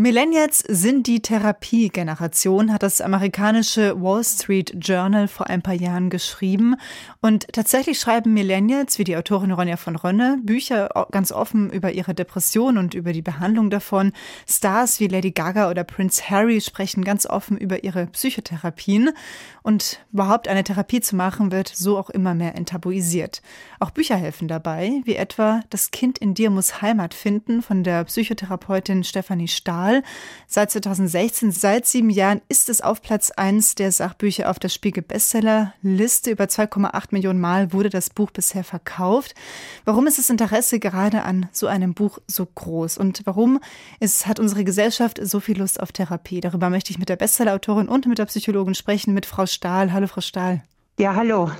Millennials sind die Therapiegeneration, hat das amerikanische Wall Street Journal vor ein paar Jahren geschrieben. Und tatsächlich schreiben Millennials, wie die Autorin Ronja von Rönne, Bücher ganz offen über ihre Depression und über die Behandlung davon. Stars wie Lady Gaga oder Prince Harry sprechen ganz offen über ihre Psychotherapien. Und überhaupt eine Therapie zu machen, wird so auch immer mehr enttabuisiert. Auch Bücher helfen dabei, wie etwa Das Kind in dir muss Heimat finden von der Psychotherapeutin Stefanie Stahl Mal. Seit 2016, seit sieben Jahren, ist es auf Platz 1 der Sachbücher auf der Spiegel Bestsellerliste. Über 2,8 Millionen Mal wurde das Buch bisher verkauft. Warum ist das Interesse gerade an so einem Buch so groß? Und warum ist, hat unsere Gesellschaft so viel Lust auf Therapie? Darüber möchte ich mit der Bestsellerautorin und mit der Psychologin sprechen, mit Frau Stahl. Hallo, Frau Stahl. Ja, hallo.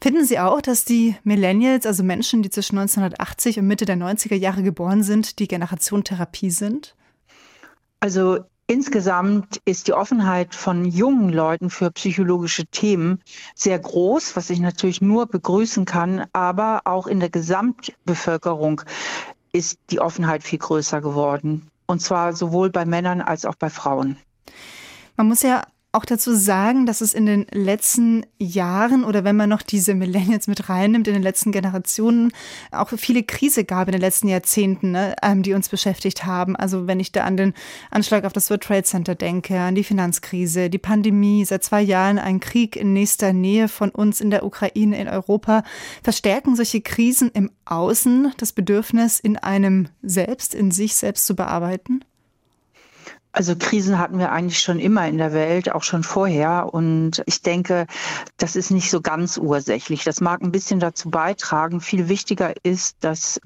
Finden Sie auch, dass die Millennials, also Menschen, die zwischen 1980 und Mitte der 90er Jahre geboren sind, die Generation Therapie sind? Also Insgesamt ist die Offenheit von jungen Leuten für psychologische Themen sehr groß, was ich natürlich nur begrüßen kann, aber auch in der Gesamtbevölkerung ist die Offenheit viel größer geworden. Und zwar sowohl bei Männern als auch bei Frauen. Man muss ja auch dazu sagen, dass es in den letzten Jahren oder wenn man noch diese Millennials mit reinnimmt, in den letzten Generationen auch viele Krise gab in den letzten Jahrzehnten, ne, ähm, die uns beschäftigt haben. Also wenn ich da an den Anschlag auf das World Trade Center denke, an die Finanzkrise, die Pandemie, seit zwei Jahren ein Krieg in nächster Nähe von uns in der Ukraine, in Europa, verstärken solche Krisen im Außen das Bedürfnis, in einem selbst, in sich selbst zu bearbeiten? Also Krisen hatten wir eigentlich schon immer in der Welt, auch schon vorher. Und ich denke, das ist nicht so ganz ursächlich. Das mag ein bisschen dazu beitragen. Viel wichtiger ist, dass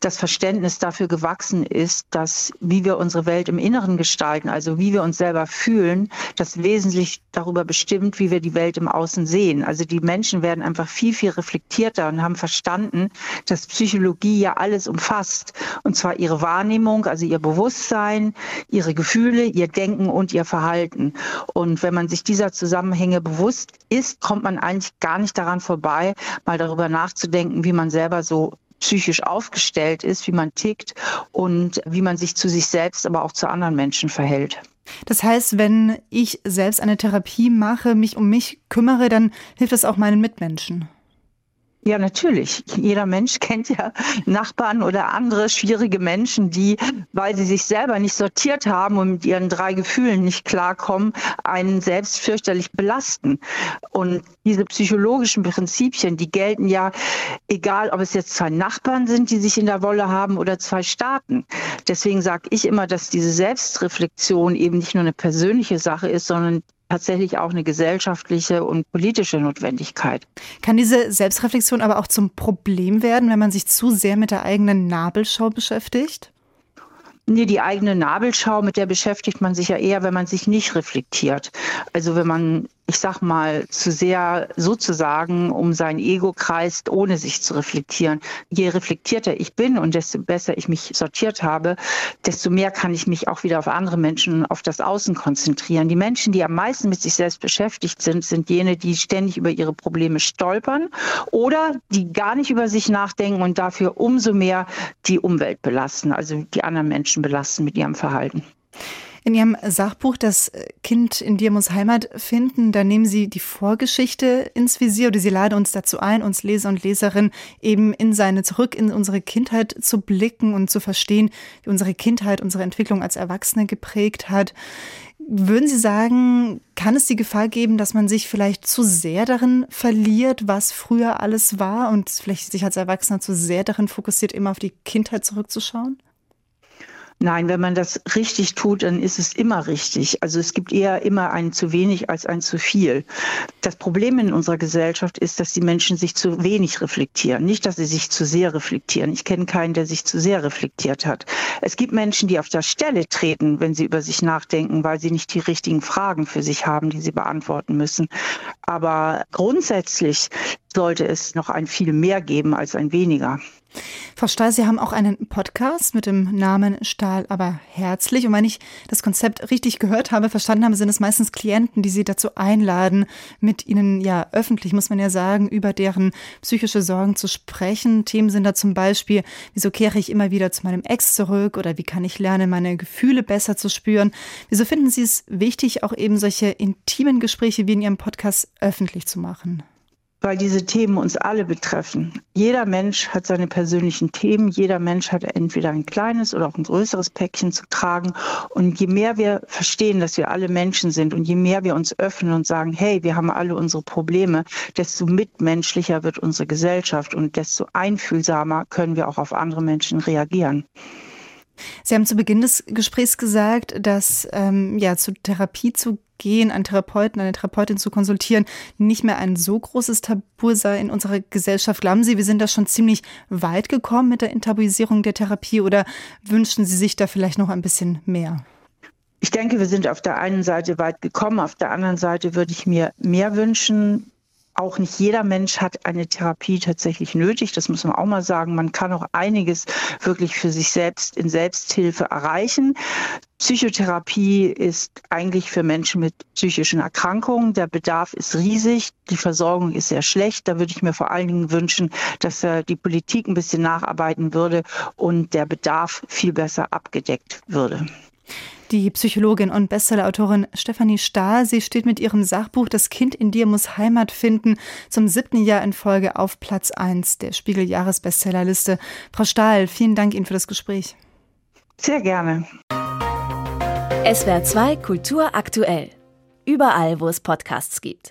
das Verständnis dafür gewachsen ist, dass wie wir unsere Welt im Inneren gestalten, also wie wir uns selber fühlen, das wesentlich darüber bestimmt, wie wir die Welt im Außen sehen. Also die Menschen werden einfach viel, viel reflektierter und haben verstanden, dass Psychologie ja alles umfasst. Und zwar ihre Wahrnehmung, also ihr Bewusstsein, ihre Gefühle, Gefühle, ihr Denken und ihr Verhalten. Und wenn man sich dieser Zusammenhänge bewusst ist, kommt man eigentlich gar nicht daran vorbei, mal darüber nachzudenken, wie man selber so psychisch aufgestellt ist, wie man tickt und wie man sich zu sich selbst, aber auch zu anderen Menschen verhält. Das heißt, wenn ich selbst eine Therapie mache, mich um mich kümmere, dann hilft das auch meinen Mitmenschen. Ja, natürlich. Jeder Mensch kennt ja Nachbarn oder andere schwierige Menschen, die, weil sie sich selber nicht sortiert haben und mit ihren drei Gefühlen nicht klarkommen, einen selbst fürchterlich belasten. Und diese psychologischen Prinzipien, die gelten ja, egal ob es jetzt zwei Nachbarn sind, die sich in der Wolle haben oder zwei Staaten. Deswegen sage ich immer, dass diese Selbstreflexion eben nicht nur eine persönliche Sache ist, sondern tatsächlich auch eine gesellschaftliche und politische Notwendigkeit. Kann diese Selbstreflexion aber auch zum Problem werden, wenn man sich zu sehr mit der eigenen Nabelschau beschäftigt? Nee, die eigene Nabelschau, mit der beschäftigt man sich ja eher, wenn man sich nicht reflektiert. Also wenn man ich sag mal, zu sehr sozusagen um sein Ego kreist, ohne sich zu reflektieren. Je reflektierter ich bin und desto besser ich mich sortiert habe, desto mehr kann ich mich auch wieder auf andere Menschen, auf das Außen konzentrieren. Die Menschen, die am meisten mit sich selbst beschäftigt sind, sind jene, die ständig über ihre Probleme stolpern oder die gar nicht über sich nachdenken und dafür umso mehr die Umwelt belasten, also die anderen Menschen belasten mit ihrem Verhalten. In Ihrem Sachbuch Das Kind in dir muss Heimat finden, da nehmen Sie die Vorgeschichte ins Visier oder Sie laden uns dazu ein, uns Leser und Leserinnen eben in seine, zurück in unsere Kindheit zu blicken und zu verstehen, wie unsere Kindheit unsere Entwicklung als Erwachsene geprägt hat. Würden Sie sagen, kann es die Gefahr geben, dass man sich vielleicht zu sehr darin verliert, was früher alles war und vielleicht sich als Erwachsener zu sehr darin fokussiert, immer auf die Kindheit zurückzuschauen? Nein, wenn man das richtig tut, dann ist es immer richtig. Also es gibt eher immer ein zu wenig als ein zu viel. Das Problem in unserer Gesellschaft ist, dass die Menschen sich zu wenig reflektieren. Nicht, dass sie sich zu sehr reflektieren. Ich kenne keinen, der sich zu sehr reflektiert hat. Es gibt Menschen, die auf der Stelle treten, wenn sie über sich nachdenken, weil sie nicht die richtigen Fragen für sich haben, die sie beantworten müssen. Aber grundsätzlich sollte es noch ein viel mehr geben als ein weniger. Frau Stahl, Sie haben auch einen Podcast mit dem Namen Stahl aber herzlich. Und wenn ich das Konzept richtig gehört habe, verstanden habe, sind es meistens Klienten, die Sie dazu einladen, mit Ihnen ja öffentlich, muss man ja sagen, über deren psychische Sorgen zu sprechen. Themen sind da zum Beispiel, wieso kehre ich immer wieder zu meinem Ex zurück oder wie kann ich lernen, meine Gefühle besser zu spüren. Wieso finden Sie es wichtig, auch eben solche intimen Gespräche wie in Ihrem Podcast öffentlich zu machen? Weil diese Themen uns alle betreffen. Jeder Mensch hat seine persönlichen Themen, jeder Mensch hat entweder ein kleines oder auch ein größeres Päckchen zu tragen. Und je mehr wir verstehen, dass wir alle Menschen sind und je mehr wir uns öffnen und sagen, hey, wir haben alle unsere Probleme, desto mitmenschlicher wird unsere Gesellschaft und desto einfühlsamer können wir auch auf andere Menschen reagieren. Sie haben zu Beginn des Gesprächs gesagt, dass ähm, ja zur Therapie zu gehen, einen Therapeuten, eine Therapeutin zu konsultieren, nicht mehr ein so großes Tabu sei in unserer Gesellschaft. Glauben Sie, wir sind da schon ziemlich weit gekommen mit der Enttabuisierung der Therapie oder wünschen Sie sich da vielleicht noch ein bisschen mehr? Ich denke, wir sind auf der einen Seite weit gekommen, auf der anderen Seite würde ich mir mehr wünschen auch nicht jeder Mensch hat eine Therapie tatsächlich nötig. Das muss man auch mal sagen. Man kann auch einiges wirklich für sich selbst in Selbsthilfe erreichen. Psychotherapie ist eigentlich für Menschen mit psychischen Erkrankungen. Der Bedarf ist riesig. Die Versorgung ist sehr schlecht. Da würde ich mir vor allen Dingen wünschen, dass die Politik ein bisschen nacharbeiten würde und der Bedarf viel besser abgedeckt würde. Die Psychologin und Bestsellerautorin Stefanie Stahl, sie steht mit ihrem Sachbuch Das Kind in dir muss Heimat finden zum siebten Jahr in Folge auf Platz 1 der Spiegel-Jahresbestsellerliste. Frau Stahl, vielen Dank Ihnen für das Gespräch. Sehr gerne. SWR 2 Kultur aktuell. Überall, wo es Podcasts gibt.